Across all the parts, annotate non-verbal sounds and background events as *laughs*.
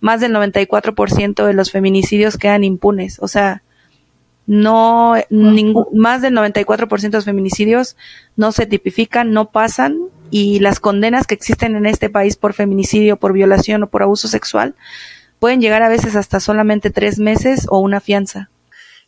más del 94% de los feminicidios quedan impunes. O sea, no, ningún, más del 94% de los feminicidios no se tipifican, no pasan y las condenas que existen en este país por feminicidio, por violación o por abuso sexual pueden llegar a veces hasta solamente tres meses o una fianza.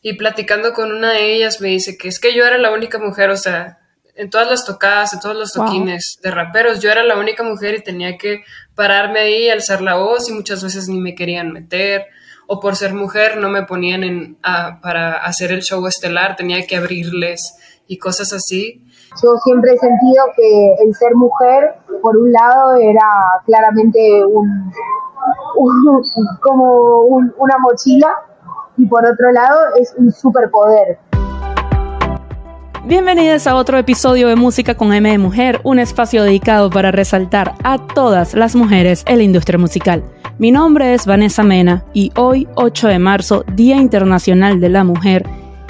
Y platicando con una de ellas me dice que es que yo era la única mujer, o sea, en todas las tocadas, en todos los toquines de raperos, yo era la única mujer y tenía que pararme ahí, alzar la voz y muchas veces ni me querían meter o por ser mujer no me ponían en, para hacer el show estelar, tenía que abrirles y cosas así. Yo siempre he sentido que el ser mujer, por un lado, era claramente un, *laughs* como una mochila y por otro lado es un superpoder. Bienvenidos a otro episodio de Música con M de Mujer, un espacio dedicado para resaltar a todas las mujeres en la industria musical. Mi nombre es Vanessa Mena y hoy, 8 de marzo, Día Internacional de la Mujer,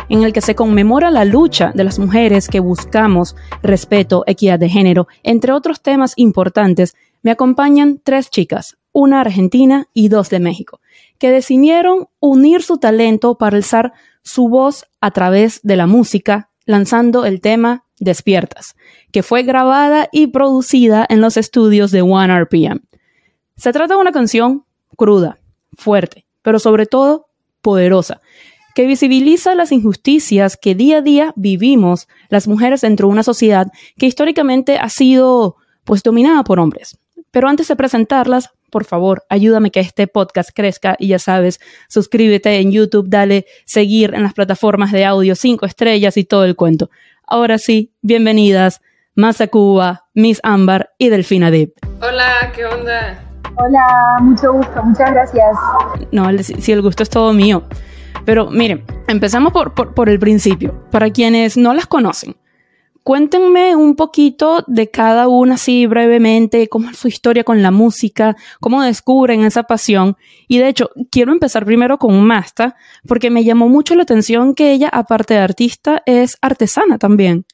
en el que se conmemora la lucha de las mujeres que buscamos respeto, equidad de género, entre otros temas importantes, me acompañan tres chicas, una argentina y dos de México, que decidieron unir su talento para alzar su voz a través de la música, lanzando el tema Despiertas, que fue grabada y producida en los estudios de One RPM. Se trata de una canción cruda, fuerte, pero sobre todo poderosa, que visibiliza las injusticias que día a día vivimos las mujeres dentro de una sociedad que históricamente ha sido pues dominada por hombres. Pero antes de presentarlas, por favor, ayúdame que este podcast crezca y ya sabes, suscríbete en YouTube, dale seguir en las plataformas de audio, cinco estrellas y todo el cuento. Ahora sí, bienvenidas, Masa Cuba, Miss Ámbar y Delfina Deep. Hola, ¿qué onda? Hola, mucho gusto, muchas gracias. No, si el gusto es todo mío. Pero miren, empezamos por, por, por el principio. Para quienes no las conocen, Cuéntenme un poquito de cada una así brevemente, cómo es su historia con la música, cómo descubren esa pasión. Y de hecho, quiero empezar primero con Masta, porque me llamó mucho la atención que ella, aparte de artista, es artesana también.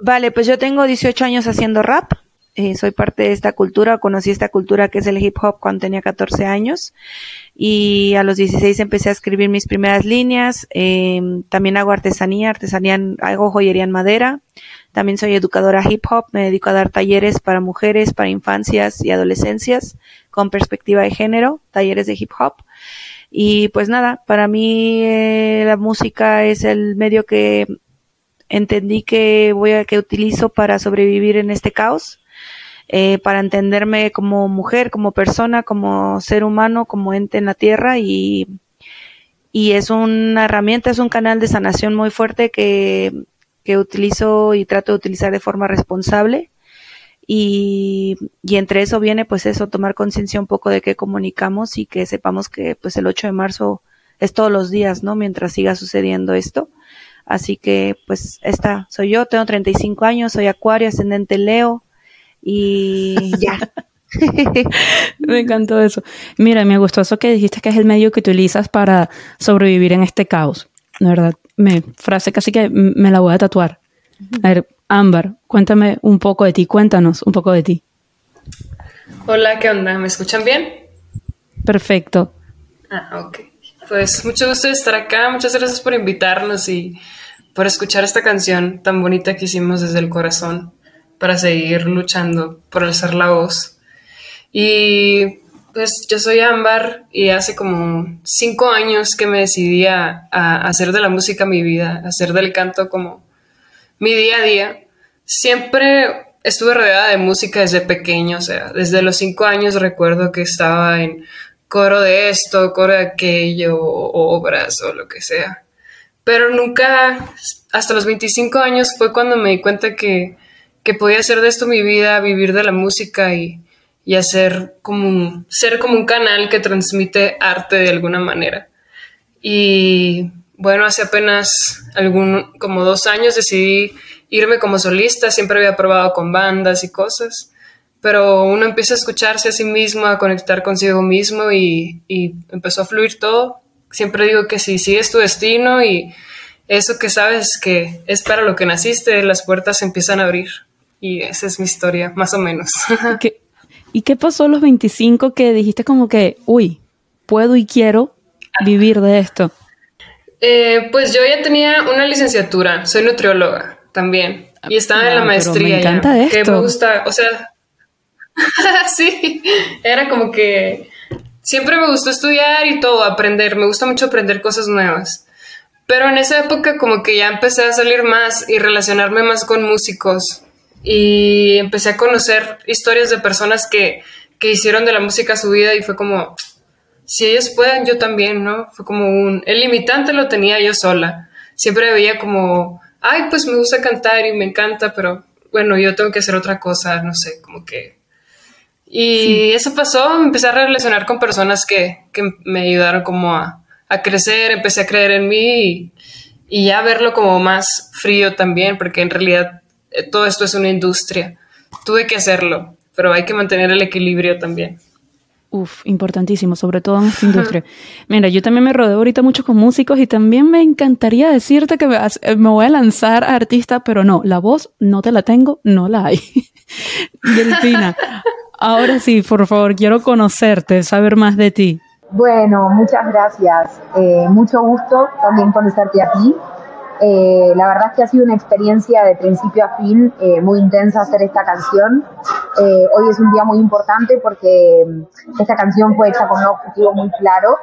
Vale, pues yo tengo 18 años haciendo rap. Eh, soy parte de esta cultura, conocí esta cultura que es el hip hop cuando tenía 14 años y a los 16 empecé a escribir mis primeras líneas. Eh, también hago artesanía, artesanía, hago joyería en madera. También soy educadora hip hop, me dedico a dar talleres para mujeres, para infancias y adolescencias con perspectiva de género, talleres de hip hop. Y pues nada, para mí eh, la música es el medio que entendí que voy a que utilizo para sobrevivir en este caos eh, para entenderme como mujer, como persona, como ser humano, como ente en la tierra y, y es una herramienta, es un canal de sanación muy fuerte que, que utilizo y trato de utilizar de forma responsable. Y, y entre eso viene pues eso, tomar conciencia un poco de qué comunicamos y que sepamos que pues el 8 de marzo es todos los días, ¿no? Mientras siga sucediendo esto. Así que pues esta soy yo, tengo 35 años, soy acuario, ascendente Leo, y *laughs* ya. *laughs* me encantó eso. Mira, me gustó eso que dijiste que es el medio que utilizas para sobrevivir en este caos. Verdad, me frase casi que me la voy a tatuar. A ver, Ámbar, cuéntame un poco de ti, cuéntanos un poco de ti. Hola, ¿qué onda? ¿Me escuchan bien? Perfecto. Ah, ok. Pues mucho gusto de estar acá, muchas gracias por invitarnos y por escuchar esta canción tan bonita que hicimos desde el corazón para seguir luchando por alzar la voz. Y pues yo soy Ámbar y hace como cinco años que me decidí a, hacer de la música mi vida, hacer del canto como mi día a día. Siempre estuve rodeada de música desde pequeño, o sea, desde los cinco años recuerdo que estaba en coro de esto, coro de aquello, obras o lo que sea. Pero nunca, hasta los 25 años fue cuando me di cuenta que que podía hacer de esto mi vida, vivir de la música y, hacer como un, ser como un canal que transmite arte de alguna manera. Y bueno, hace apenas algún, como dos años decidí irme como solista, siempre había probado con bandas y cosas, pero uno empieza a escucharse a sí mismo, a conectar consigo mismo y, y empezó a fluir todo. Siempre digo que si sigues tu destino y eso que sabes que es para lo que naciste, las puertas empiezan a abrir. Y esa es mi historia, más o menos. *laughs* ¿Y qué, pasó a los 25 que dijiste como que, uy, puedo y quiero vivir de esto? Eh, pues yo ya tenía una licenciatura, soy nutrióloga también y estaba en la maestría. Me encanta ya, esto. Que me gusta, o sea, *laughs* sí, era como que siempre me gustó estudiar y todo, aprender, me gusta mucho aprender cosas nuevas. Pero en esa época como que ya empecé a salir más y relacionarme más con músicos y empecé a conocer historias de personas que, que hicieron de la música su vida y fue como, si ellos pueden, yo también, ¿no? Fue como un, el limitante lo tenía yo sola. Siempre veía como, ay, pues me gusta cantar y me encanta, pero bueno, yo tengo que hacer otra cosa, no sé, como que... Y eso pasó, me empecé a relacionar con personas que, que me ayudaron como a, a, crecer, empecé a creer en mí y, y, ya verlo como más frío también, porque en realidad todo esto es una industria. Tuve que hacerlo, pero hay que mantener el equilibrio también. Uf, importantísimo, sobre todo en esta *laughs* industria. Mira, yo también me rodeo ahorita mucho con músicos y también me encantaría decirte que me, me voy a lanzar a artista, pero no, la voz no te la tengo, no la hay. *laughs* Delfina, ahora sí, por favor, quiero conocerte, saber más de ti. Bueno, muchas gracias. Eh, mucho gusto también conocerte a ti. Eh, la verdad es que ha sido una experiencia de principio a fin eh, muy intensa hacer esta canción. Eh, hoy es un día muy importante porque esta canción fue hecha con un objetivo muy claro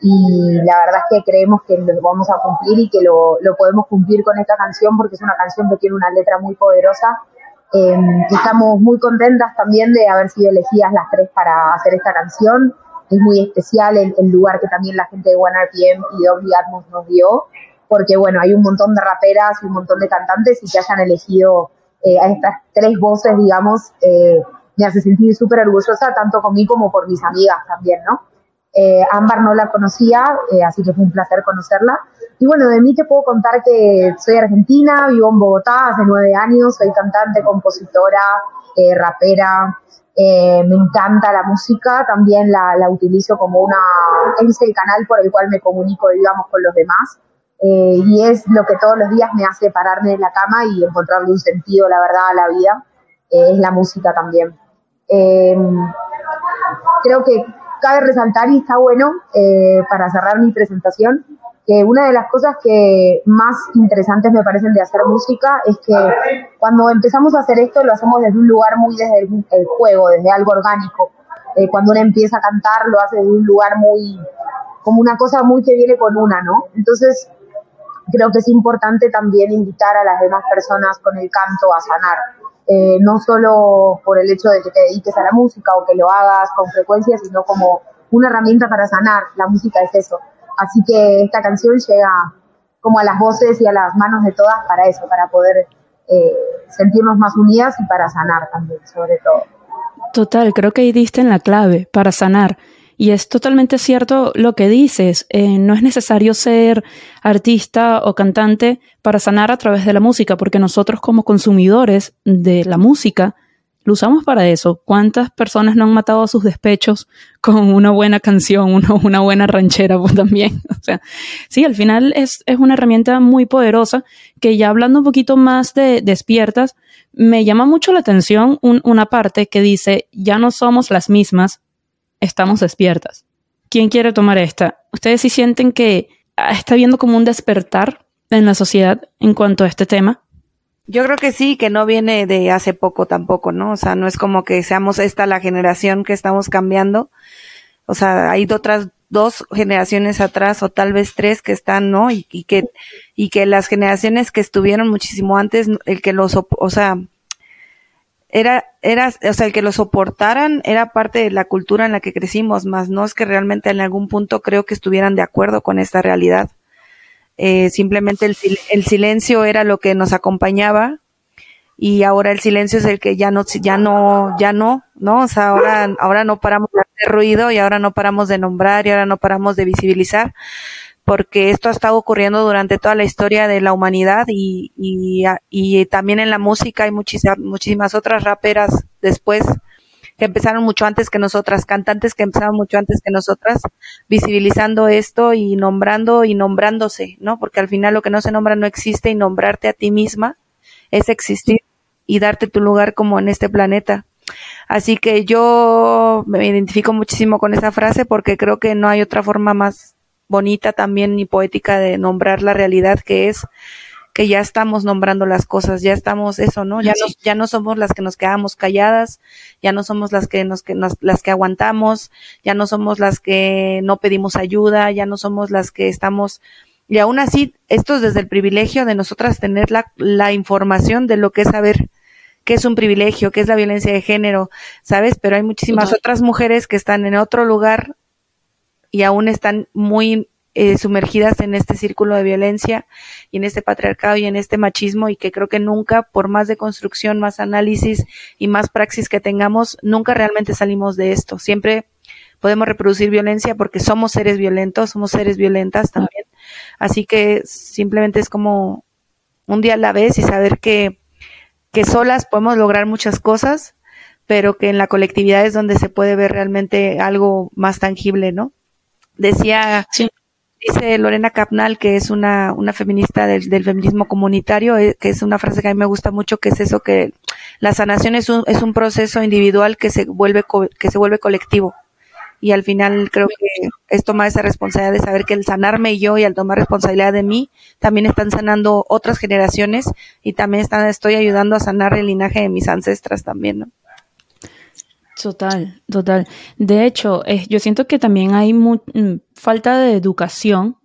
y la verdad es que creemos que lo vamos a cumplir y que lo, podemos cumplir con esta canción porque es una canción que tiene una letra muy poderosa. estamos muy contentas también de haber sido elegidas las tres para hacer esta canción. Es muy especial el, lugar que también la gente de One RPM y Dolby Atmos nos dio porque bueno, hay un montón de raperas y un montón de cantantes y que hayan elegido eh, a estas tres voces, digamos, eh, me hace sentir súper orgullosa, tanto con mí como por mis amigas también, ¿no? Eh, Ámbar no la conocía, eh, así que fue un placer conocerla. Y bueno, de mí te puedo contar que soy argentina, vivo en Bogotá hace nueve años, soy cantante, compositora, rapera, me encanta la música, también la, la utilizo como una, es el canal por el cual me comunico, digamos, con los demás. Eh, y es lo que todos los días me hace pararme de la cama y encontrarle un sentido, la verdad, a la vida, eh, es la música también. Eh, creo que cabe resaltar, y está bueno eh, para cerrar mi presentación, que una de las cosas que más interesantes me parecen de hacer música es que cuando empezamos a hacer esto lo hacemos desde un lugar muy desde el, el juego, desde algo orgánico. Cuando uno empieza a cantar lo hace desde un lugar muy, como una cosa muy que viene con una, ¿no? Entonces, creo que es importante también invitar a las demás personas con el canto a sanar. Eh, no solo por el hecho de que te dediques a la música o que lo hagas con frecuencia, sino como una herramienta para sanar. La música es eso. Así que esta canción llega como a las voces y a las manos de todas para eso, para poder eh, sentirnos más unidas y para sanar también, sobre todo. Total, creo que ahí diste en la clave, para sanar. Y es totalmente cierto lo que dices. Eh, no es necesario ser artista o cantante para sanar a través de la música, porque nosotros como consumidores de la música lo usamos para eso. ¿Cuántas personas no han matado a sus despechos con una buena canción, *laughs* una, una buena ranchera pues, también? *laughs* O sea, sí, al final es, es una herramienta muy poderosa que ya hablando un poquito más de despiertas, me llama mucho la atención un, una parte que dice, ya no somos las mismas, estamos despiertas. ¿Quién quiere tomar esta? ¿Ustedes sí sienten que está viendo como un despertar en la sociedad en cuanto a este tema? Yo creo que sí, que no viene de hace poco tampoco, ¿no? O sea, no es como que seamos esta la generación que estamos cambiando. O sea, hay otras dos generaciones atrás o tal vez tres que están, ¿no? Y, y que, y que las generaciones que estuvieron muchísimo antes, el que los, o sea, era, era, o sea, el que lo soportaran era parte de la cultura en la que crecimos, más no es que realmente en algún punto creo que estuvieran de acuerdo con esta realidad. Eh, simplemente el, el, silencio era lo que nos acompañaba y ahora el silencio es el que ya no, ya no, ya no, ¿no? O sea, ahora, ahora no paramos de hacer ruido y ahora no paramos de nombrar y ahora no paramos de visibilizar porque esto ha estado ocurriendo durante toda la historia de la humanidad y, y, y también en la música hay muchísimas, muchísimas otras raperas después que empezaron mucho antes que nosotras, cantantes que empezaron mucho antes que nosotras, visibilizando esto y nombrando y nombrándose, ¿no? Porque al final lo que no se nombra no existe y nombrarte a ti misma es existir y darte tu lugar como en este planeta. Así que yo me identifico muchísimo con esa frase porque creo que no hay otra forma más bonita también ni poética de nombrar la realidad que es que ya estamos nombrando las cosas, ya estamos eso, ¿no? Ya no, ya no somos las que nos quedamos calladas, ya no somos las que nos, que nos, las que aguantamos, ya no somos las que no pedimos ayuda, ya no somos las que estamos y aún así, esto es desde el privilegio de nosotras tener la, la información de lo que es saber qué es un privilegio, qué es la violencia de género, ¿sabes? Pero hay muchísimas otras mujeres que están en otro lugar y aún están muy eh, sumergidas en este círculo de violencia y en este patriarcado y en este machismo y que creo que nunca, por más de construcción, más análisis y más praxis que tengamos, nunca realmente salimos de esto. Siempre podemos reproducir violencia porque somos seres violentos, somos seres violentas también. Así que simplemente es como un día a la vez y saber que, que solas podemos lograr muchas cosas, pero que en la colectividad es donde se puede ver realmente algo más tangible, ¿no? Decía, dice Lorena Capnal, que es una, una feminista del, del, feminismo comunitario, eh, que es una frase que a mí me gusta mucho, que es eso, que la sanación es un, es un proceso individual que se vuelve, que se vuelve colectivo y al final creo que es tomar esa responsabilidad de saber que el sanarme yo y al tomar responsabilidad de mí, también están sanando otras generaciones y también están, estoy ayudando a sanar el linaje de mis ancestras también, ¿no? Total, total. De hecho, yo siento que también hay mm, falta de educación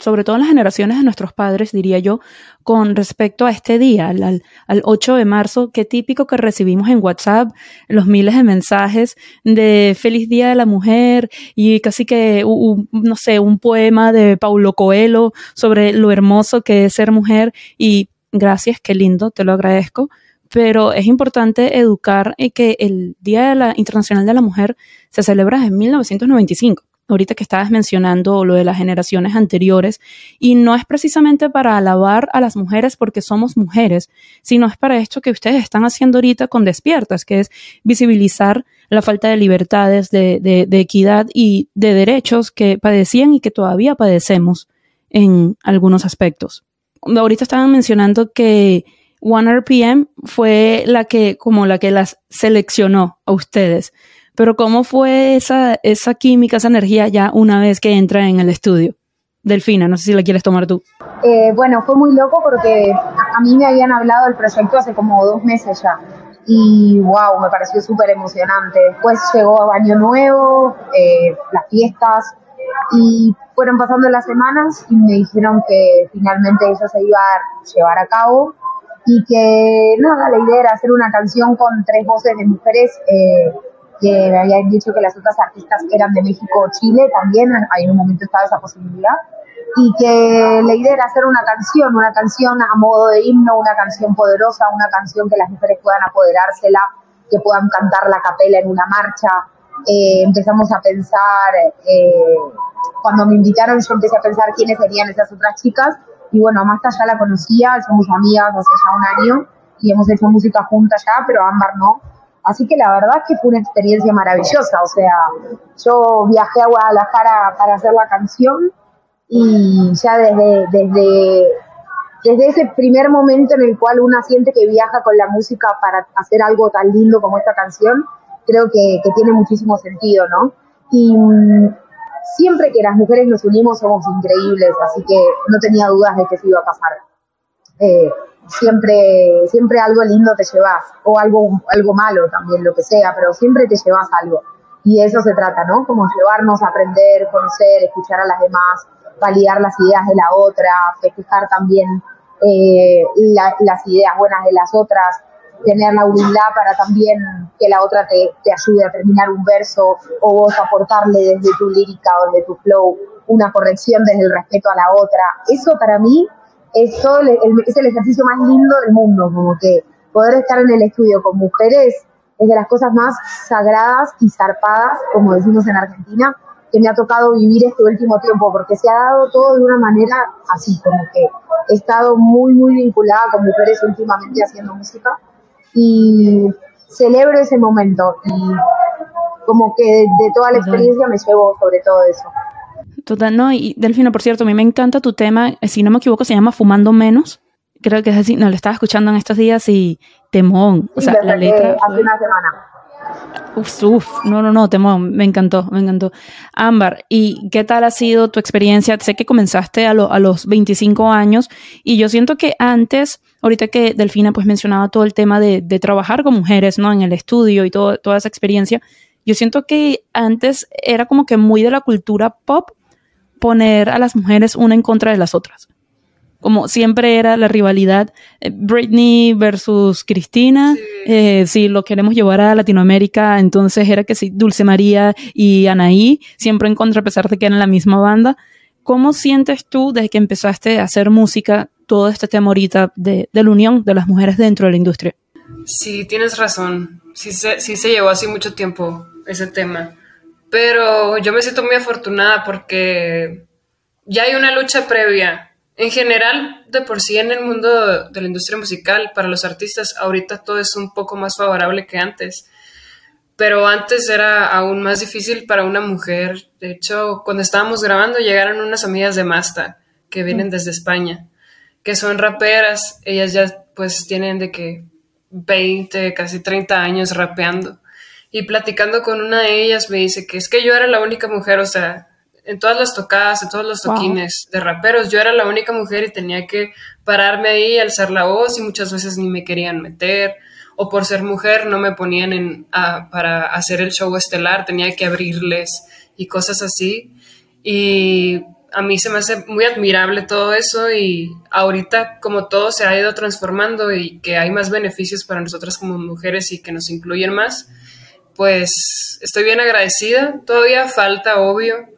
sobre todo en las generaciones de nuestros padres, diría yo, con respecto a este día, al, al 8 de marzo, qué típico que recibimos en WhatsApp los miles de mensajes de feliz día de la mujer y casi que, no sé, un poema de Paulo Coelho sobre lo hermoso que es ser mujer y gracias, qué lindo, te lo agradezco pero es importante educar y que el Día de la Internacional de la Mujer se celebra en 1995 ahorita que estabas mencionando lo de las generaciones anteriores, y no es precisamente para alabar a las mujeres porque somos mujeres, sino es para esto que ustedes están haciendo ahorita con Despiertas, que es visibilizar la falta de libertades, de, de, equidad y de derechos que padecían y que todavía padecemos en algunos aspectos. Ahorita estaban mencionando que One RPM fue la que, como la que las seleccionó a ustedes. Pero ¿cómo fue esa, química, esa energía ya una vez que entra en el estudio? Delfina, no sé si la quieres tomar tú. Eh, bueno, fue muy loco porque a mí me habían hablado del proyecto hace como dos meses ya. Y wow, me pareció súper emocionante. Después llegó Año Nuevo, eh, las fiestas, y fueron pasando las semanas y me dijeron que finalmente eso se iba a llevar a cabo y que nada, la idea era hacer una canción con tres voces de mujeres eh, que me habían dicho que las otras artistas eran de México o Chile también, ahí en un momento estaba esa posibilidad, y que la idea era hacer una canción, una canción a modo de himno, una canción poderosa, una canción que las mujeres puedan apoderársela, que puedan cantar la capela en una marcha. Eh, empezamos a pensar, eh, cuando me invitaron yo empecé a pensar quiénes serían esas otras chicas, y bueno, Amasta ya la conocía, somos amigas hace ya un año, y hemos hecho música juntas ya, pero Ámbar no. Así que la verdad es que fue una experiencia maravillosa. O sea, yo viajé a Guadalajara para hacer la canción y ya desde, desde, desde ese primer momento en el cual una siente que viaja con la música para hacer algo tan lindo como esta canción, creo que, tiene muchísimo sentido, ¿no? Y siempre que las mujeres nos unimos somos increíbles, así que no tenía dudas de que se iba a pasar. Eh, siempre, siempre algo lindo te llevas, o algo, algo malo también, lo que sea, pero siempre te llevas algo. Y eso se trata, ¿no? Como llevarnos a aprender, conocer, escuchar a las demás, validar las ideas de la otra, festejar también eh, las ideas buenas de las otras, tener la humildad para también que la otra te, te ayude a terminar un verso o vos aportarle desde tu lírica o desde tu flow una corrección desde el respeto a la otra. Eso para mí es, todo el, es el ejercicio más lindo del mundo, como que poder estar en el estudio con mujeres es de las cosas más sagradas y zarpadas, como decimos en Argentina, que me ha tocado vivir este último tiempo, porque se ha dado todo de una manera así, como que he estado muy, muy vinculada con mujeres últimamente haciendo música y celebro ese momento y como que de toda la experiencia me llevo sobre todo eso. Total, no, y Delfino, por cierto, a mí me encanta tu tema, eh, si no me equivoco, se llama Fumando Menos. Creo que es así, no, lo estaba escuchando en estos días y temón. O sea, la letra. Hace una semana. Uf, uf, no, no, no, temo, me encantó, me encantó. Ámbar, ¿y qué tal ha sido tu experiencia? Sé que comenzaste a, a los 25 años y yo siento que antes, ahorita que Delfina pues mencionaba todo el tema de, de trabajar con mujeres, ¿no? En el estudio y toda esa experiencia, yo siento que antes era como que muy de la cultura pop poner a las mujeres una en contra de las otras como siempre era la rivalidad eh, Britney versus Cristina, eh, si lo queremos llevar a Latinoamérica, entonces era que sí, Dulce María y Anaí, siempre en contra a pesar de que eran la misma banda. ¿Cómo sientes tú desde que empezaste a hacer música todo este tema ahorita de, la unión de las mujeres dentro de la industria? Sí, tienes razón. Sí sí se llevó así mucho tiempo ese tema. Pero yo me siento muy afortunada porque ya hay una lucha previa en general, de por sí en el mundo de la industria musical, para los artistas, ahorita todo es un poco más favorable que antes. Pero antes era aún más difícil para una mujer. De hecho, cuando estábamos grabando, llegaron unas amigas de Masta que vienen mm. desde España, que son raperas. Ellas ya pues tienen de que 20, casi 30 años rapeando. Y platicando con una de ellas me dice que es que yo era la única mujer, o sea, en todas las tocadas, en todos los toquines de raperos. Yo era la única mujer y tenía que pararme ahí, alzar la voz y muchas veces ni me querían meter. O por ser mujer no me ponían en, para hacer el show estelar, tenía que abrirles y cosas así. Y a mí se me hace muy admirable todo eso y ahorita como todo se ha ido transformando y que hay más beneficios para nosotras como mujeres y que nos incluyen más, pues estoy bien agradecida. Todavía falta, obvio,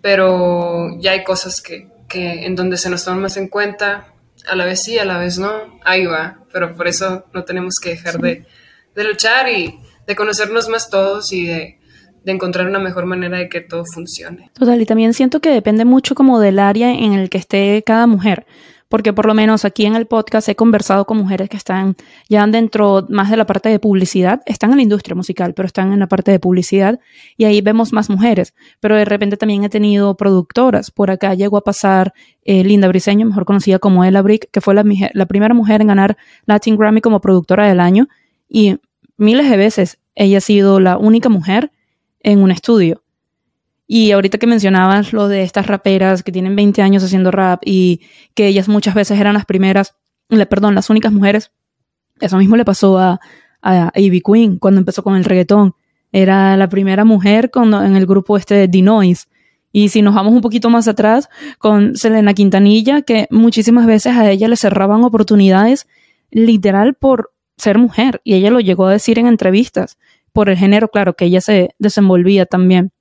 pero ya hay cosas que, que en donde se nos toman más en cuenta, a la vez sí, a la vez no, ahí va, pero por eso no tenemos que dejar de, de, luchar y de conocernos más todos y de, de, encontrar una mejor manera de que todo funcione. Total, y también siento que depende mucho como del área en el que esté cada mujer porque por lo menos aquí en el podcast he conversado con mujeres que están ya dentro más de la parte de publicidad, están en la industria musical, pero están en la parte de publicidad y ahí vemos más mujeres, pero de repente también he tenido productoras, por acá llegó a pasar eh, Linda Briseño, mejor conocida como Ella Brick, que fue la, la primera mujer en ganar Latin Grammy como productora del año y miles de veces ella ha sido la única mujer en un estudio. Y ahorita que mencionabas lo de estas raperas que tienen 20 años haciendo rap y que ellas muchas veces eran las primeras, perdón, las únicas mujeres, eso mismo le pasó a, a Ivy Queen cuando empezó con el reggaetón. Era la primera mujer en el grupo este de The Noise. Y si nos vamos un poquito más atrás, con Selena Quintanilla, que muchísimas veces a ella le cerraban oportunidades literal por ser mujer. Y ella lo llegó a decir en entrevistas, por el género, claro, que ella se desenvolvía también.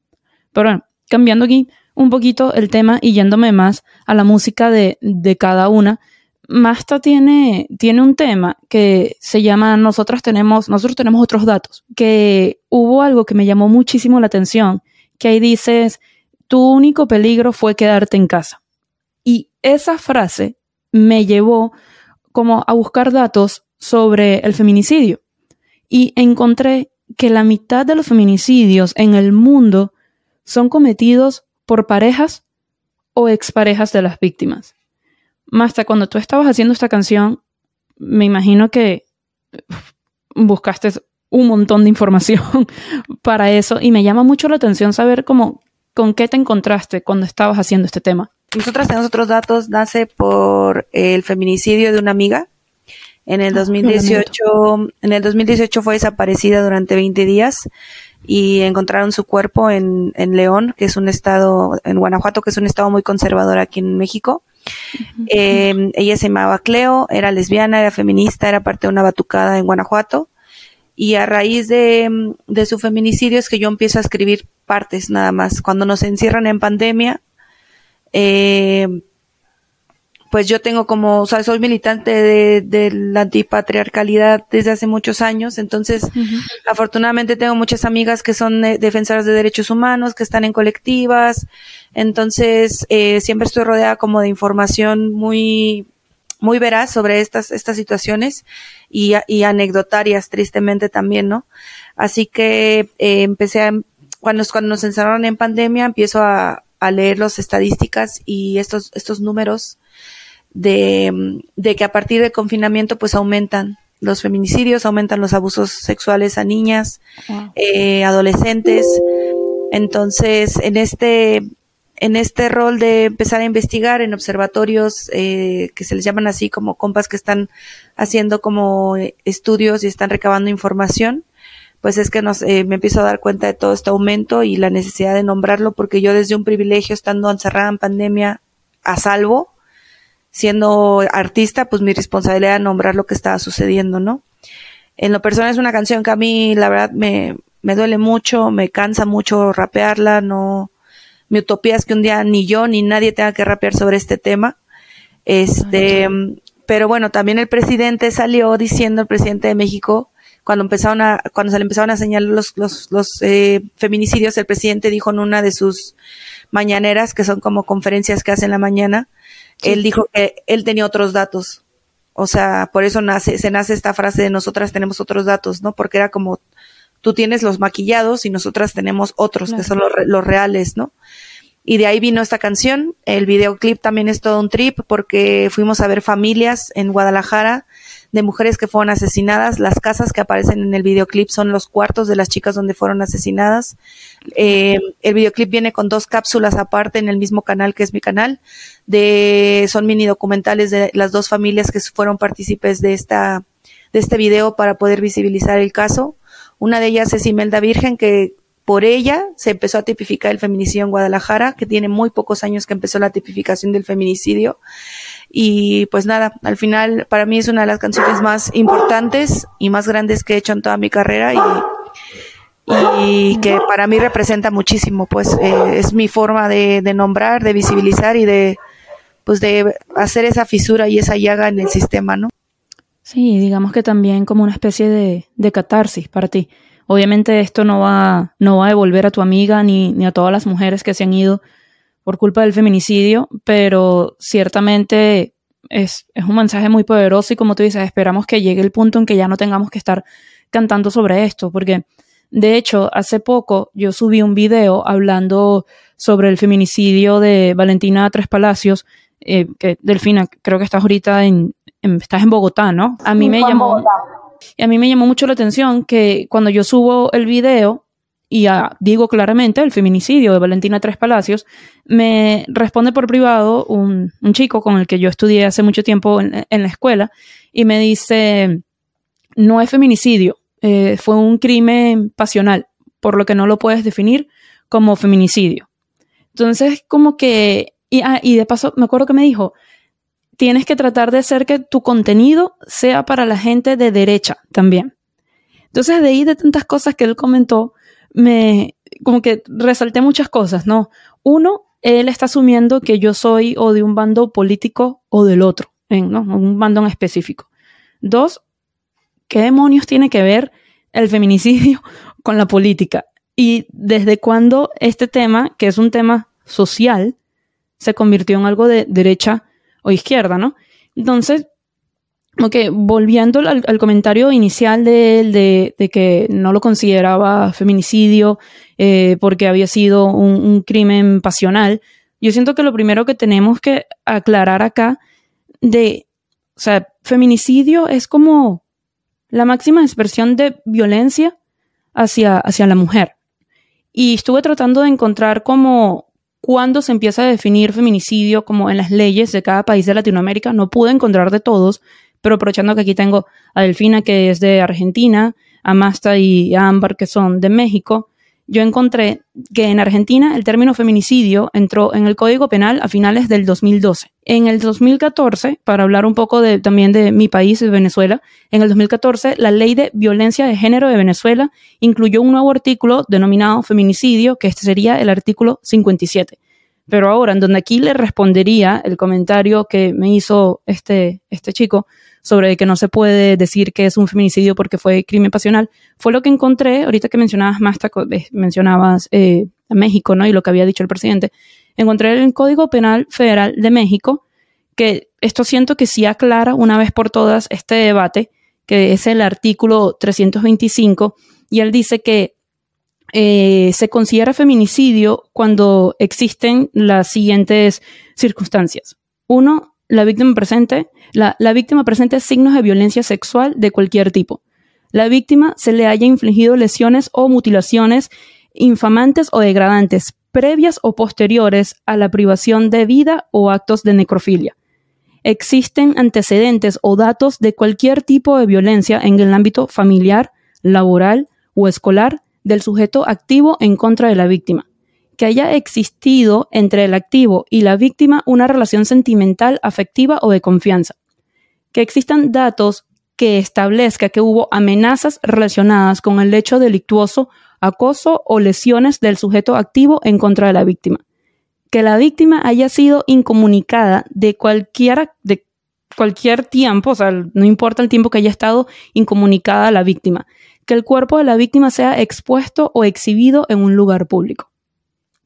Pero bueno, cambiando aquí un poquito el tema y yéndome más a la música de, cada una, Masta tiene, tiene un tema que se llama Nosotras tenemos, nosotros tenemos otros datos, que hubo algo que me llamó muchísimo la atención, que ahí dices, tu único peligro fue quedarte en casa. Y esa frase me llevó como a buscar datos sobre el feminicidio. Y encontré que la mitad de los feminicidios en el mundo son cometidos por parejas o exparejas de las víctimas. Más cuando tú estabas haciendo esta canción, me imagino que buscaste un montón de información *laughs* para eso y me llama mucho la atención saber cómo, con qué te encontraste cuando estabas haciendo este tema. Nosotras tenemos otros datos, nace por el feminicidio de una amiga. En el 2018, ah, en el 2018 fue desaparecida durante 20 días y encontraron su cuerpo en, en León, que es un estado, en Guanajuato, que es un estado muy conservador aquí en México. Eh, ella se llamaba Cleo, era lesbiana, era feminista, era parte de una batucada en Guanajuato. Y a raíz de, de su feminicidio es que yo empiezo a escribir partes nada más. Cuando nos encierran en pandemia, eh, pues yo tengo como, o sea, soy militante de, la antipatriarcalidad desde hace muchos años, entonces afortunadamente tengo muchas amigas que son eh, defensoras de derechos humanos, que están en colectivas, entonces eh, siempre estoy rodeada como de información muy, muy veraz sobre estas, estas situaciones y, y anecdotarias, tristemente también, ¿no? Así que eh, empecé a, cuando, cuando nos encerraron en pandemia, empiezo a, a leer las estadísticas y estos, estos números de, que a partir del confinamiento pues aumentan los feminicidios, aumentan los abusos sexuales a niñas, eh, adolescentes. Entonces, en este, en este rol de empezar a investigar en observatorios eh, que se les llaman así como compas que están haciendo como estudios y están recabando información, pues es que nos, eh, me empiezo a dar cuenta de todo este aumento y la necesidad de nombrarlo porque yo desde un privilegio estando encerrada en pandemia a salvo, siendo artista, pues mi responsabilidad era nombrar lo que estaba sucediendo, ¿no? En lo personal es una canción que a mí la verdad me, me duele mucho, me cansa mucho rapearla, no, mi utopía es que un día ni yo ni nadie tenga que rapear sobre este tema. Este, pero bueno, también el presidente salió diciendo, el presidente de México, cuando empezaron a, cuando se le empezaron a señalar los, los, los eh, feminicidios, el presidente dijo en una de sus mañaneras, que son como conferencias que hace en la mañana, él dijo que él tenía otros datos. O sea, por eso nace, se nace esta frase de nosotras tenemos otros datos, ¿no? Porque era como tú tienes los maquillados y nosotras tenemos otros que son los, los, reales, ¿no? Y de ahí vino esta canción. El videoclip también es todo un trip porque fuimos a ver familias en Guadalajara de mujeres que fueron asesinadas. Las casas que aparecen en el videoclip son los cuartos de las chicas donde fueron asesinadas. Eh, el videoclip viene con dos cápsulas aparte en el mismo canal que es mi canal. De, son mini documentales de las dos familias que fueron partícipes de esta, de este video para poder visibilizar el caso. Una de ellas es Imelda Virgen, que por ella se empezó a tipificar el feminicidio en Guadalajara, que tiene muy pocos años que empezó la tipificación del feminicidio. Y pues nada, al final para mí es una de las canciones más importantes y más grandes que he hecho en toda mi carrera y, y que para mí representa muchísimo, pues eh, es mi forma de, nombrar, de visibilizar y de pues de hacer esa fisura y esa llaga en el sistema, ¿no? Sí, digamos que también como una especie de, de catarsis para ti. Obviamente esto no va, no va a devolver a tu amiga ni, ni a todas las mujeres que se han ido por culpa del feminicidio, pero ciertamente es, es, un mensaje muy poderoso y como tú dices, esperamos que llegue el punto en que ya no tengamos que estar cantando sobre esto, porque de hecho, hace poco yo subí un video hablando sobre el feminicidio de Valentina Tres Palacios, eh, que Delfina, creo que estás ahorita en, en, estás en Bogotá, ¿no? A mí me llamó, y a mí me llamó mucho la atención que cuando yo subo el video, y digo claramente el feminicidio de Valentina Tres Palacios, me responde por privado un, un chico con el que yo estudié hace mucho tiempo en, en, la escuela y me dice, no es feminicidio, eh, fue un crimen pasional, por lo que no lo puedes definir como feminicidio. Entonces, como que, y, ah, y de paso, me acuerdo que me dijo, tienes que tratar de hacer que tu contenido sea para la gente de derecha también. Entonces, de ahí de tantas cosas que él comentó, me, como que resalté muchas cosas, ¿no? Uno, él está asumiendo que yo soy o de un bando político o del otro, ¿no? Un bando en específico. Dos, ¿qué demonios tiene que ver el feminicidio *laughs* con la política? Y desde cuándo este tema, que es un tema social, se convirtió en algo de derecha o izquierda, ¿no? Entonces, Ok, volviendo al, comentario inicial de él de, que no lo consideraba feminicidio eh, porque había sido un, un, crimen pasional, yo siento que lo primero que tenemos que aclarar acá de, o sea, feminicidio es como la máxima expresión de violencia hacia, hacia la mujer. Y estuve tratando de encontrar como cuándo se empieza a definir feminicidio como en las leyes de cada país de Latinoamérica. No pude encontrar de todos, pero aprovechando que aquí tengo a Delfina, que es de Argentina, a Masta y a Ámbar, que son de México, yo encontré que en Argentina el término feminicidio entró en el Código Penal a finales del 2012. En el 2014, para hablar un poco de, también de mi país, Venezuela, en el 2014 la Ley de Violencia de Género de Venezuela incluyó un nuevo artículo denominado feminicidio, que este sería el artículo 57. Pero ahora, en donde aquí le respondería el comentario que me hizo este, este chico, sobre que no se puede decir que es un feminicidio porque fue crimen pasional, fue lo que encontré, ahorita que mencionabas más, eh, mencionabas eh, a México, ¿no? Y lo que había dicho el presidente, encontré en el Código Penal Federal de México que esto siento que sí aclara una vez por todas este debate, que es el artículo 325, y él dice que eh, se considera feminicidio cuando existen las siguientes circunstancias. Uno, la víctima presente, la, víctima presente signos de violencia sexual de cualquier tipo. La víctima se le haya infligido lesiones o mutilaciones infamantes o degradantes, previas o posteriores a la privación de vida o actos de necrofilia. Existen antecedentes o datos de cualquier tipo de violencia en el ámbito familiar, laboral o escolar del sujeto activo en contra de la víctima. Que haya existido entre el activo y la víctima una relación sentimental, afectiva o de confianza. Que existan datos que establezca que hubo amenazas relacionadas con el hecho delictuoso, acoso o lesiones del sujeto activo en contra de la víctima. Que la víctima haya sido incomunicada de cualquier, de cualquier tiempo, o sea, no importa el tiempo que haya estado incomunicada la víctima. Que el cuerpo de la víctima sea expuesto o exhibido en un lugar público.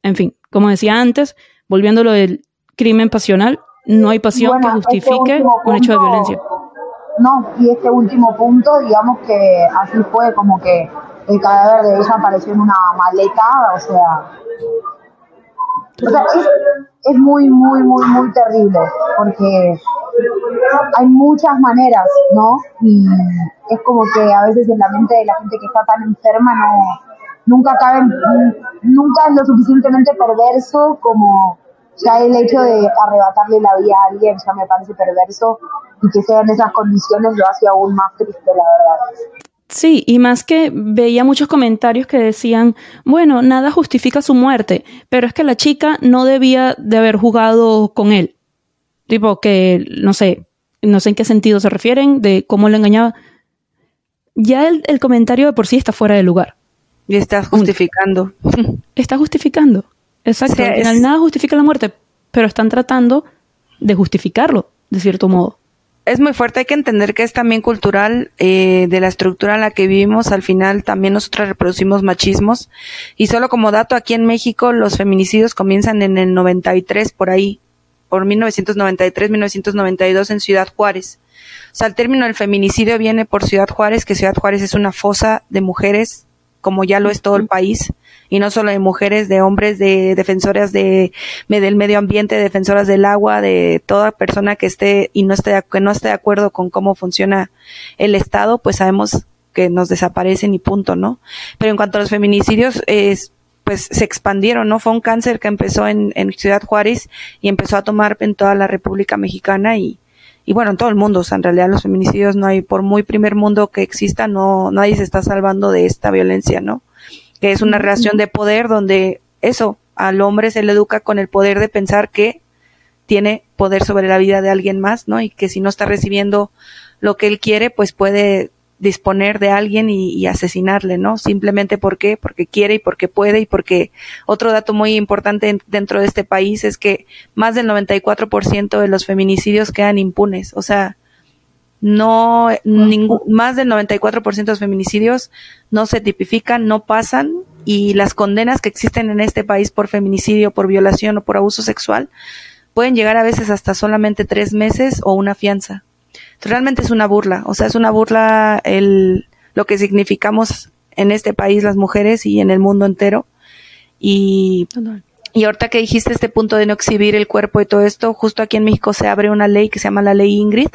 En fin, como decía antes, volviendo a lo del crimen pasional, no hay pasión que este justifique un hecho de violencia. No, y este último punto, digamos que así fue como que el cadáver de ella apareció en una maleta, o sea, o sea es, es muy, muy, muy, muy terrible, porque hay muchas maneras, ¿no? Y es como que a veces en la mente de la gente que está tan enferma no nunca cabe, nunca es lo suficientemente perverso como ya el hecho de arrebatarle la vida a alguien ya me parece perverso y que sea en esas condiciones lo hace aún más triste, la verdad. Sí, y más que veía muchos comentarios que decían, bueno, nada justifica su muerte, pero es que la chica no debía de haber jugado con él. Tipo que, no sé, no sé en qué sentido se refieren, de cómo le engañaba. Ya el, el comentario de por sí está fuera de lugar. Y estás justificando. *laughs* Está justificando. Exacto. Al final nada justifica la muerte, pero están tratando de justificarlo, de cierto modo. Es muy fuerte, hay que entender que es también cultural eh, de la estructura en la que vivimos. Al final también nosotros reproducimos machismos. Y solo como dato, aquí en México los feminicidios comienzan en el 93, por ahí, por 1993, 1992 en Ciudad Juárez. O sea, el término del feminicidio viene por Ciudad Juárez, que Ciudad Juárez es una fosa de mujeres, como ya lo es todo el país y no solo de mujeres, de hombres, de defensoras de, del medio ambiente, defensoras del agua, de toda persona que esté y no esté, que no esté de acuerdo con cómo funciona el Estado, pues sabemos que nos desaparecen y punto, ¿no? Pero en cuanto a los feminicidios, es, pues se expandieron, ¿no? Fue un cáncer que empezó en, en Ciudad Juárez y empezó a tomar en toda la República Mexicana y, y bueno, en todo el mundo, o sea, en realidad los feminicidios no hay, por muy primer mundo que exista, no, nadie se está salvando de esta violencia, ¿no? que es una relación de poder donde eso, al hombre se le educa con el poder de pensar que tiene poder sobre la vida de alguien más, ¿no? Y que si no está recibiendo lo que él quiere, pues puede disponer de alguien y, asesinarle, ¿no? Simplemente porque, porque quiere y porque puede y porque otro dato muy importante dentro de este país es que más del 94% de los feminicidios quedan impunes, o sea, no, ningún, más del 94% de los feminicidios no se tipifican, no pasan y las condenas que existen en este país por feminicidio, por violación o por abuso sexual pueden llegar a veces hasta solamente tres meses o una fianza. Realmente es una burla, o sea, es una burla el, lo que significamos en este país las mujeres y en el mundo entero. Y, y ahorita que dijiste este punto de no exhibir el cuerpo y todo esto, justo aquí en México se abre una ley que se llama la ley Ingrid,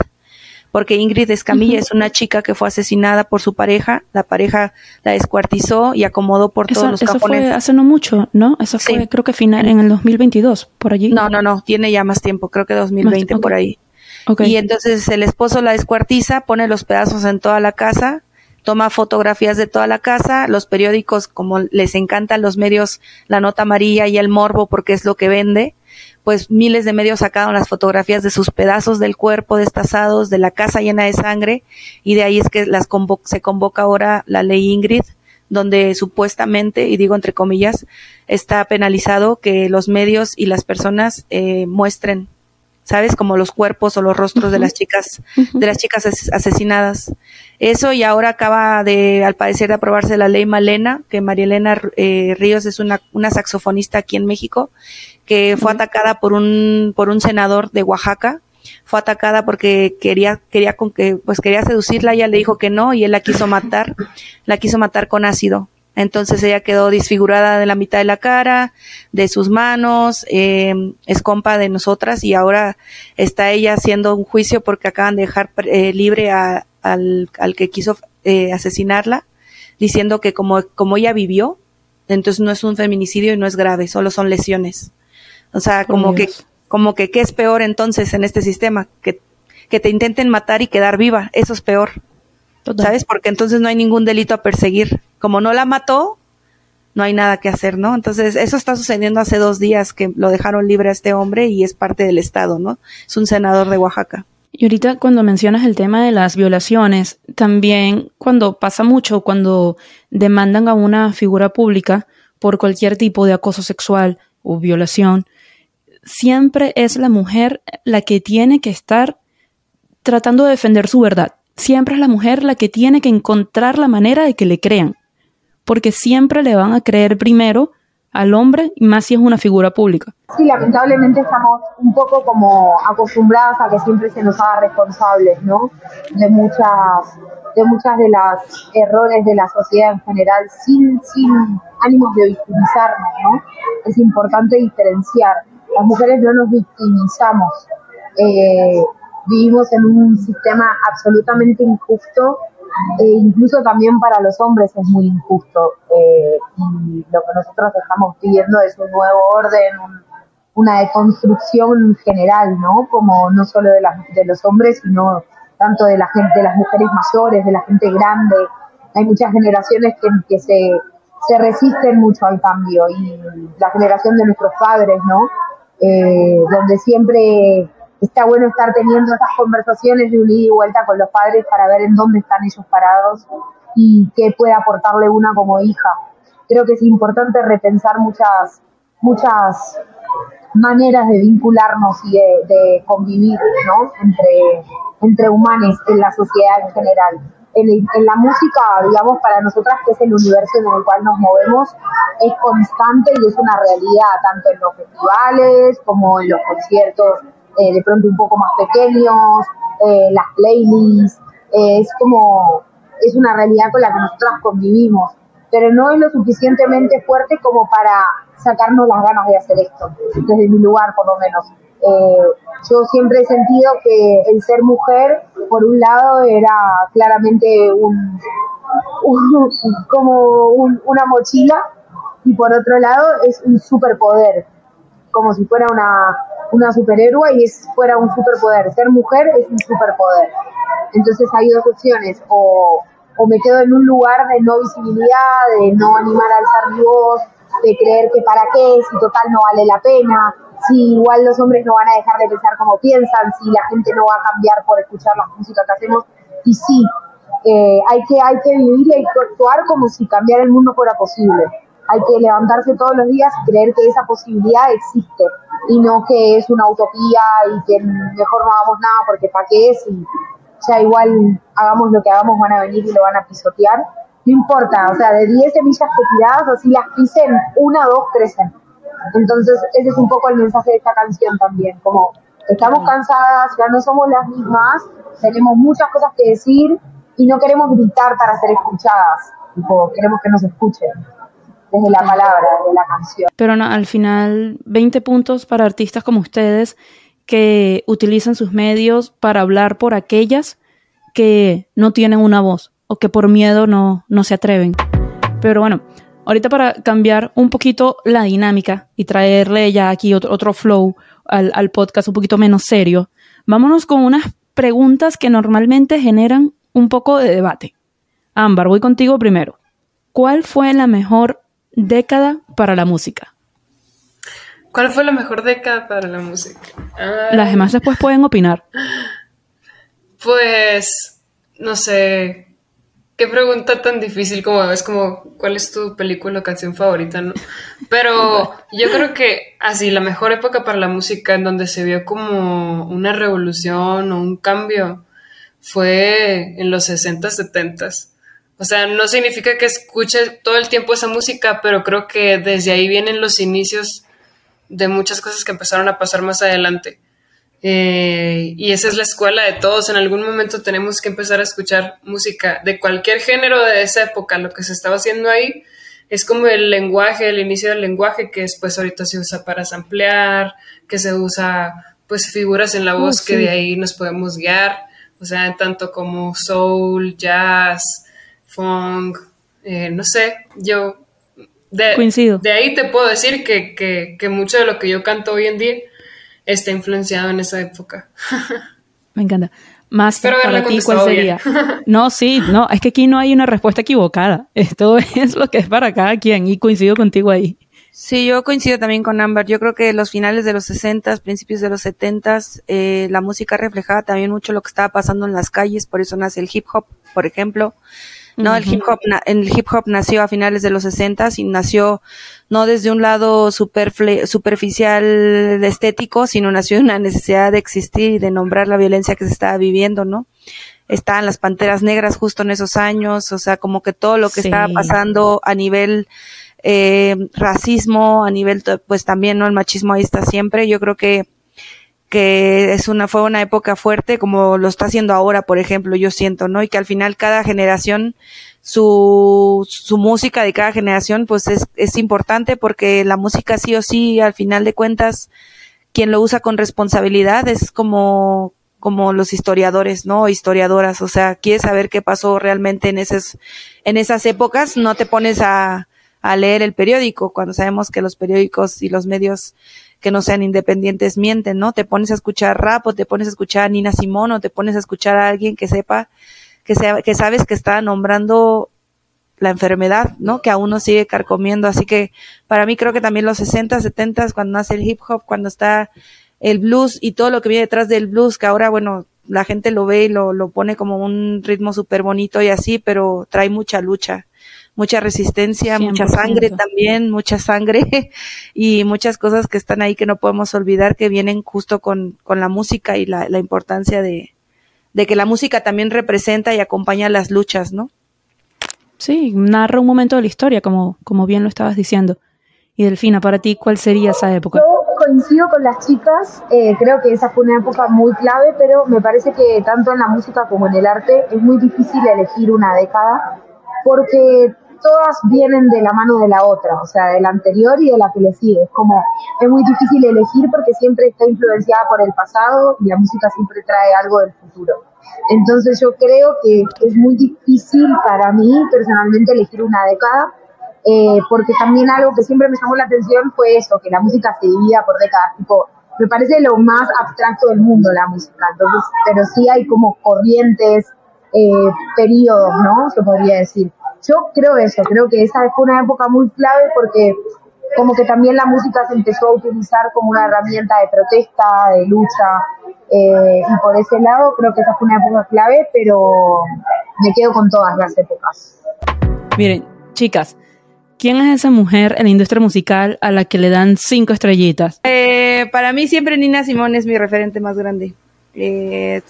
porque Ingrid Escamilla es una chica que fue asesinada por su pareja, la pareja la descuartizó y acomodó por todos los eso fue hace no mucho, ¿no? Eso fue creo que final en el 2022, por allí. No, no, no, tiene ya más tiempo, creo que 2020 por ahí. Y entonces el esposo la descuartiza, pone los pedazos en toda la casa, toma fotografías de toda la casa, los periódicos, como les encantan los medios, la nota amarilla y el morbo porque es lo que vende, pues miles de medios sacaron las fotografías de sus pedazos del cuerpo destazados, de la casa llena de sangre, y de ahí es que las se convoca ahora la ley Ingrid, donde supuestamente, y digo entre comillas, está penalizado que los medios y las personas eh, muestren, ¿sabes? Como los cuerpos o los rostros de las chicas, de las chicas asesinadas. Eso y ahora acaba de, al parecer, de aprobarse la ley Malena, que María Elena eh, Ríos es una, una saxofonista aquí en México que fue atacada por un, por un senador de Oaxaca, fue atacada porque quería, quería con que, pues quería seducirla, ella le dijo que no y él la quiso matar, la quiso matar con ácido. Entonces ella quedó disfigurada de la mitad de la cara, de sus manos, eh, es compa de nosotras y ahora está ella haciendo un juicio porque acaban de dejar eh, libre al, al, que quiso eh, asesinarla, diciendo que como, como ella vivió, entonces no es un feminicidio y no es grave, solo son lesiones. O sea, como que, como que, ¿qué es peor entonces en este sistema? Que, que te intenten matar y quedar viva, eso es peor. ¿Sabes? Porque entonces no hay ningún delito a perseguir. Como no la mató, no hay nada que hacer, ¿no? Entonces, eso está sucediendo hace dos días que lo dejaron libre a este hombre y es parte del Estado, ¿no? Es un senador de Oaxaca. Y ahorita cuando mencionas el tema de las violaciones, también cuando pasa mucho, cuando demandan a una figura pública por cualquier tipo de acoso sexual o violación, siempre es la mujer la que tiene que estar tratando de defender su verdad. Siempre es la mujer la que tiene que encontrar la manera de que le crean, porque siempre le van a creer primero al hombre, y más si es una figura pública. Sí, lamentablemente estamos un poco como acostumbradas a que siempre se nos haga responsables, ¿no? De muchas de muchas de las errores de la sociedad en general, sin, sin ánimos de victimizarnos, ¿no? Es importante diferenciar. Las mujeres no nos victimizamos. Eh, vivimos en un sistema absolutamente injusto e incluso también para los hombres es muy injusto eh, y lo que nosotros estamos pidiendo es un nuevo orden, una deconstrucción general, ¿no? Como no solo de, las, de los hombres, sino tanto de la gente, de las mujeres mayores, de la gente grande. Hay muchas generaciones que, que se, se resisten mucho al cambio y la generación de nuestros padres, ¿no? Eh, donde siempre está bueno estar teniendo esas conversaciones de un ida y vuelta con los padres para ver en dónde están ellos parados y qué puede aportarle una como hija. Creo que es importante repensar muchas, muchas maneras de vincularnos y de, convivir ¿no? entre, entre humanos en la sociedad en general. En, en, la música, digamos, para nosotras, que es el universo en el cual nos movemos, es constante y es una realidad, tanto en los festivales como en los conciertos eh, de pronto un poco más pequeños, eh, las playlists, eh, es como, es una realidad con la que nosotras convivimos, pero no es lo suficientemente fuerte como para sacarnos las ganas de hacer esto, desde mi lugar por lo menos. yo siempre he sentido que el ser mujer, por un lado, era claramente un, *laughs* como una mochila y por otro lado es un superpoder, como si fuera una, una superhéroe y es fuera un superpoder. Ser mujer es un superpoder. Entonces hay dos opciones, o, o me quedo en un lugar de no visibilidad, de no animar a alzar mi voz, de creer que para qué, si total no vale la pena, si igual los hombres no van a dejar de pensar como piensan, si la gente no va a cambiar por escuchar la música que hacemos. Y sí, eh, hay, que, hay que vivir y hay actuar como si cambiar el mundo fuera posible hay que levantarse todos los días y creer que esa posibilidad existe y no que es una utopía y que mejor no hagamos nada porque para qué es y igual hagamos lo que hagamos van a venir y lo van a pisotear. No importa, o sea, de 10 semillas que tiradas, así las pisen, una, dos crecen. Entonces, ese es un poco el mensaje de esta canción también, como estamos cansadas, ya no somos las mismas, tenemos muchas cosas que decir y no queremos gritar para ser escuchadas, tipo, queremos que nos escuchen desde la palabra, de la canción. Pero no, al final, 20 puntos para artistas como ustedes que utilizan sus medios para hablar por aquellas que no tienen una voz o que por miedo no, no se atreven. Pero bueno, ahorita para cambiar un poquito la dinámica y traerle ya aquí otro, otro flow al, al podcast un poquito menos serio, vámonos con unas preguntas que normalmente generan un poco de debate. Ámbar, voy contigo primero. ¿Cuál fue la mejor década para la música. ¿Cuál fue la mejor década para la música? Las demás después pueden opinar. Pues, no sé, qué pregunta tan difícil como es como cuál es tu película o canción favorita, ¿no? Pero yo creo que así la mejor época para la música en donde se vio como una revolución o un cambio fue en los 60, 70 o sea, no significa que escuche todo el tiempo esa música, pero creo que desde ahí vienen los inicios de muchas cosas que empezaron a pasar más adelante. Eh, y esa es la escuela de todos. En algún momento tenemos que empezar a escuchar música de cualquier género de esa época, lo que se estaba haciendo ahí, es como el lenguaje, el inicio del lenguaje que después ahorita se usa para samplear, que se usa pues figuras en la oh, voz que de ahí nos podemos guiar, o sea, tanto como soul, jazz, funk, eh, no sé, yo de, Coincido. de ahí te puedo decir que, que, que mucho de lo que yo canto hoy en día está influenciado en esa época. *laughs* Me encanta. Más para ti, ¿cuál sería? *laughs* No, sí, no, es que aquí no hay una respuesta equivocada. Esto *laughs* es lo que es para cada quien y coincido contigo ahí. Sí, yo coincido también con Amber. Yo creo que los finales de los 60, principios de los 70, eh, la música reflejaba también mucho lo que estaba pasando en las calles, por eso nace el hip hop, por ejemplo. No, el hip hop, el hip hop nació a finales de los 60 y nació no desde un lado superficial estético, sino nació de una necesidad de existir y de nombrar la violencia que se estaba viviendo, ¿no? Estaban las panteras negras justo en esos años, o sea, como que todo lo que estaba pasando a nivel eh, racismo, a nivel, pues también, ¿no? El machismo ahí está siempre. Yo creo que que es una, fue una época fuerte como lo está haciendo ahora, por ejemplo, yo siento, ¿no? Y que al final cada generación, su, su música de cada generación, pues es, es importante porque la música sí o sí, al final de cuentas, quien lo usa con responsabilidad es como, como los historiadores, ¿no? Historiadoras, o sea, quieres saber qué pasó realmente en esas, en esas épocas, no te pones a, a leer el periódico, cuando sabemos que los periódicos y los medios que no sean independientes mienten, ¿no? Te pones a escuchar rap o te pones a escuchar a Nina Simón o te pones a escuchar a alguien que sepa, que, sea, que sabes que está nombrando la enfermedad, ¿no? Que aún nos sigue carcomiendo. Así que para mí creo que también los 60, 70, cuando nace el hip hop, cuando está el blues y todo lo que viene detrás del blues, que ahora, bueno, la gente lo ve y lo, lo pone como un ritmo súper bonito y así, pero trae mucha lucha mucha resistencia, mucha sangre también, mucha sangre *laughs* y muchas cosas que están ahí que no podemos olvidar que vienen justo con, con la música y la, la importancia de, de que la música también representa y acompaña las luchas, ¿no? Sí, narra un momento de la historia, como, como bien lo estabas diciendo. Y Delfina, para ti, ¿cuál sería esa época? Yo coincido con las chicas, eh, creo que esa fue una época muy clave, pero me parece que tanto en la música como en el arte es muy difícil elegir una década, porque todas vienen de la mano de la otra, o sea, de la anterior y de la que le sigue. Es como, es muy difícil elegir porque siempre está influenciada por el pasado y la música siempre trae algo del futuro. Entonces yo creo que es muy difícil para mí personalmente elegir una década, eh, porque también algo que siempre me llamó la atención fue eso, que la música se divida por décadas, me parece lo más abstracto del mundo la música, pero sí hay como corrientes, eh, periodos, ¿no? Se podría decir yo creo eso, creo que esa fue una época muy clave porque como que también la música se empezó a utilizar como una herramienta de protesta, de lucha, eh, y por ese lado creo que esa fue una época clave, pero me quedo con todas las épocas. Miren, chicas, ¿quién es esa mujer en la industria musical a la que le dan cinco estrellitas? Eh, para mí siempre Nina Simón es mi referente más grande eh,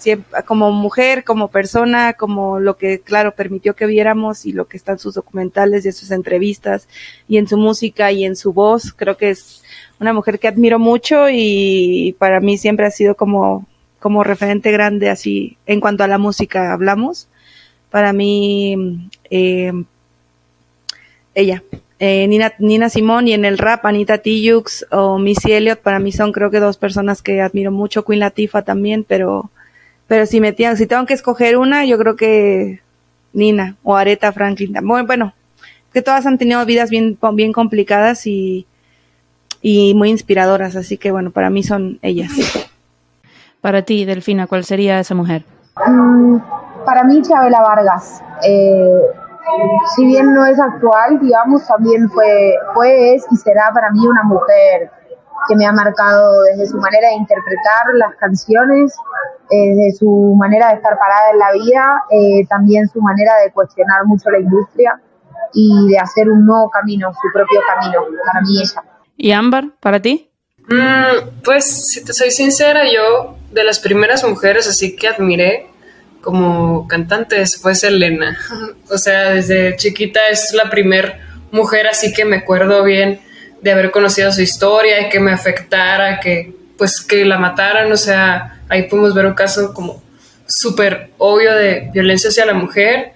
como mujer, como persona, como lo que, claro, permitió que viéramos y lo que está en sus documentales y en sus entrevistas y en su música y en su voz. Creo que es una mujer que admiro mucho y para mí siempre ha sido como, como referente grande así en cuanto a la música hablamos. Para mí, eh, ella, eh, Nina, Nina Simón y en el rap Anita Tijoux o Missy Elliott para mí son creo que dos personas que admiro mucho, Queen Latifah también, pero pero si me si tengo que escoger una, yo creo que Nina o Aretha Franklin. Bueno, bueno, que todas han tenido vidas bien bien complicadas y y muy inspiradoras, así que bueno, para mí son ellas. Para ti, Delfina, ¿cuál sería esa mujer? Mm, para mí, Chabela Vargas. Eh, si bien no es actual, digamos, también fue, fue, es y será para mí una mujer que me ha marcado desde su manera de interpretar las canciones, eh, desde su manera de estar parada en la vida, eh, también su manera de cuestionar mucho la industria y de hacer un nuevo camino, su propio camino, para mí ella. ¿Y Ámbar, para ti? Mm, pues, si te soy sincera, yo de las primeras mujeres así que admiré como cantante fue Selena. *laughs* o sea, desde chiquita es la primer mujer así que me acuerdo bien de haber conocido su historia y que me afectara, que pues que la mataran, o sea, ahí podemos ver un caso como súper obvio de violencia hacia la mujer.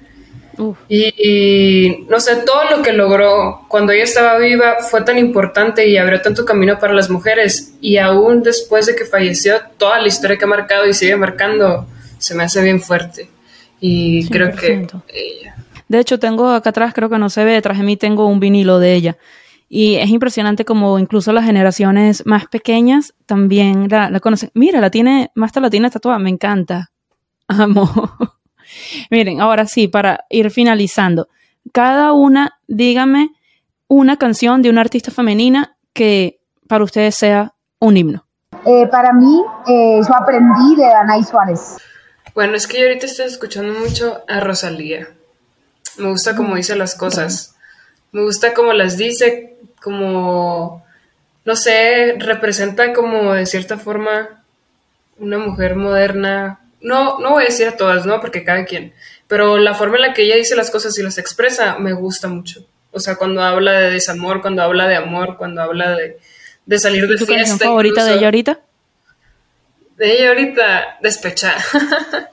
Y, no sé, todo lo que logró cuando ella estaba viva fue tan importante y abrió tanto camino para las mujeres. Y aún después de que falleció, toda la historia que ha marcado y sigue marcando se me hace bien fuerte. Y creo que ella. De hecho, tengo acá atrás, creo que no se ve, detrás de mí tengo un vinilo de ella. Y es impresionante como incluso las generaciones más pequeñas también la, conocen. Mira, la tiene, Masta la tiene tatuada, me encanta. *laughs* Amo. Miren, ahora sí, para ir finalizando. Cada una, dígame una canción de una artista femenina que para ustedes sea un himno. Eh, para mí, eh, yo aprendí de Danay Suárez. Bueno, es que yo ahorita estoy escuchando mucho a Rosalía. Me gusta cómo dice las cosas. Me gusta cómo las dice, como, no sé, representa como de cierta forma una mujer moderna. No, no voy a decir a todas, ¿no? Porque cada quien. Pero la forma en la que ella dice las cosas y las expresa me gusta mucho. O sea, cuando habla de desamor, cuando habla de amor, cuando habla de, de salir de ¿Tu fiesta. canción favorita de ella ahorita? De ella ahorita, despecha.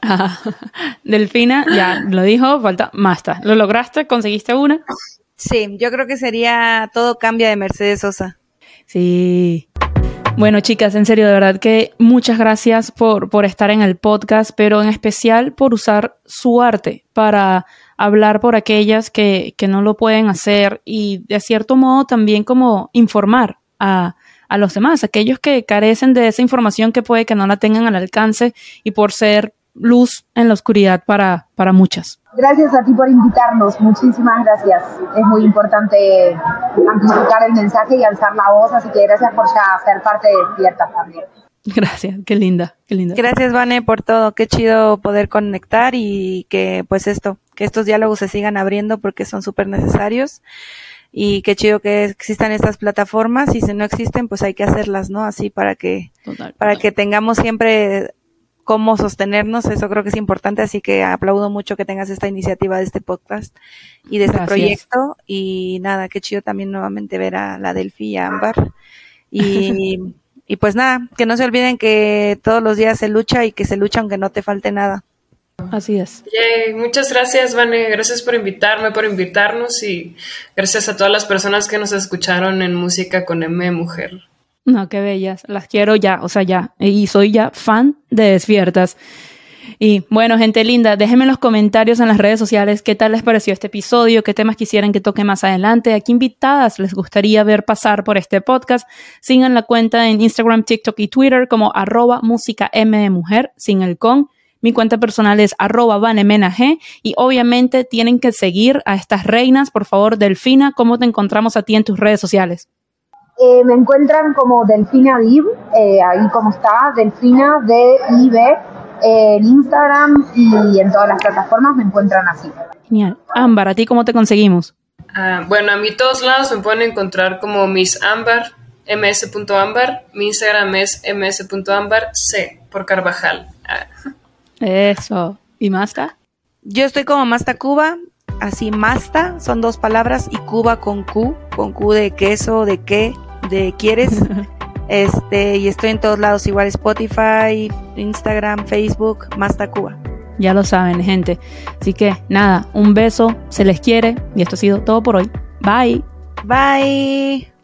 *laughs* Delfina, ya lo dijo, falta Masta. ¿Lo lograste? ¿Conseguiste una? Sí, yo creo que sería Todo cambia de Mercedes Sosa. Sí. Bueno, chicas, en serio, de verdad que muchas gracias por, por estar en el podcast, pero en especial por usar su arte para hablar por aquellas que, que no lo pueden hacer y de cierto modo también como informar a, a los demás, aquellos que carecen de esa información que puede que no la tengan al alcance y por ser luz en la oscuridad para, para muchas. Gracias a ti por invitarnos, muchísimas gracias. Es muy importante amplificar el mensaje y alzar la voz, así que gracias por ya ser parte de Despierta también. Gracias, qué linda, qué linda. Gracias, Vane, por todo. Qué chido poder conectar y que, pues esto, que estos diálogos se sigan abriendo porque son súper necesarios y qué chido que existan estas plataformas y si no existen pues hay que hacerlas, ¿no? Así para que para que tengamos siempre cómo sostenernos, eso creo que es importante, así que aplaudo mucho que tengas esta iniciativa de este podcast y de este proyecto y nada, qué chido también nuevamente ver a la Delphi y a Ámbar y, *laughs* y pues nada, que no se olviden que todos los días se lucha y que se lucha aunque no te falte nada. Así es. Muchas gracias, Vane. Gracias por invitarme, por invitarnos y gracias a todas las personas que nos escucharon en Música con M Mujer. No, qué bellas. Las quiero ya, o sea, ya. Y soy ya fan de Despiertas. Y bueno, gente linda, déjenme en los comentarios en las redes sociales qué tal les pareció este episodio, qué temas quisieran que toque más adelante, a qué invitadas les gustaría ver pasar por este podcast. Sigan la cuenta en Instagram, TikTok y Twitter como arroba música M de mujer, sin el con. Mi cuenta personal es arroba vanemenag y obviamente tienen que seguir a estas reinas. Por favor, Delfina, ¿cómo te encontramos a ti en tus redes sociales? Eh, me encuentran como Delfina Viv, eh, ahí como está, Delfina D-I-B, eh, en Instagram y en todas las plataformas me encuentran así. Genial. Ámbar, ¿a ti cómo te conseguimos? Ah, bueno, a mí todos lados me pueden encontrar como Miss Ámbar, ms.ámbar, mi Instagram es ms.ámbar, c por Carvajal. Ah. Eso. ¿Y Masta? Yo estoy como Masta Cuba, así Masta, son dos palabras, y Cuba con Q, con Q de queso, de qué, de quieres. *laughs* este, y estoy en todos lados, igual Spotify, Instagram, Facebook, Masta Cuba. Ya lo saben, gente. Así que nada, un beso, se les quiere, y esto ha sido todo por hoy. Bye. Bye.